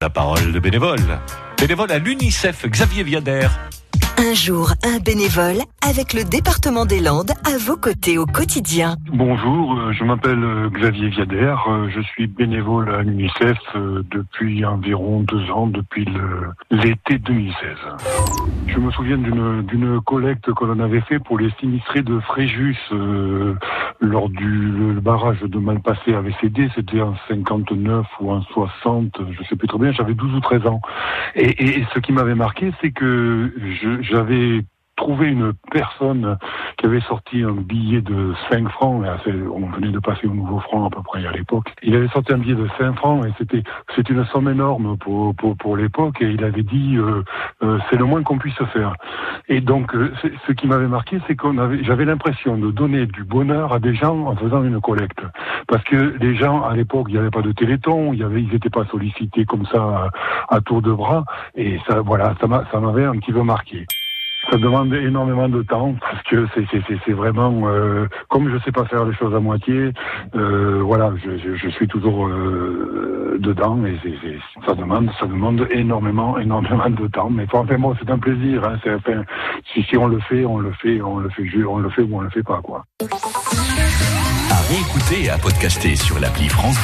La parole de bénévole. Bénévole à l'UNICEF, Xavier Viader. Un jour, un bénévole avec le département des Landes à vos côtés au quotidien. Bonjour, euh, je m'appelle euh, Xavier Viader, euh, je suis bénévole à l'UNICEF depuis environ deux ans, depuis l'été 2016. Je me souviens d'une collecte que l'on avait fait pour les sinistrés de Fréjus lors du barrage de Malpassé avait cédé, c'était en 59 ou en 60, je sais plus trop bien, j'avais 12 ou 13 ans. Et, ce qui m'avait marqué, c'est que j'avais trouvé une personne qui avait sorti un billet de 5 francs, on venait de passer au nouveau franc à peu près à l'époque, il avait sorti un billet de 5 francs et c'était c'est une somme énorme pour, pour, pour l'époque et il avait dit euh, euh, c'est le moins qu'on puisse faire. Et donc euh, ce qui m'avait marqué c'est qu'on avait j'avais l'impression de donner du bonheur à des gens en faisant une collecte. Parce que les gens à l'époque il n'y avait pas de téléthon, y avait ils n'étaient pas sollicités comme ça à, à tour de bras et ça voilà ça m'avait un petit peu marqué. Ça demande énormément de temps parce que c'est vraiment euh, comme je sais pas faire les choses à moitié. Euh, voilà, je, suis toujours euh, dedans et ça demande ça demande énormément énormément de temps. Mais enfin moi c'est un plaisir. Hein, si, si on le fait, on le fait, on le fait, on le fait ou on le fait pas quoi. À réécouter et à podcaster sur l'appli France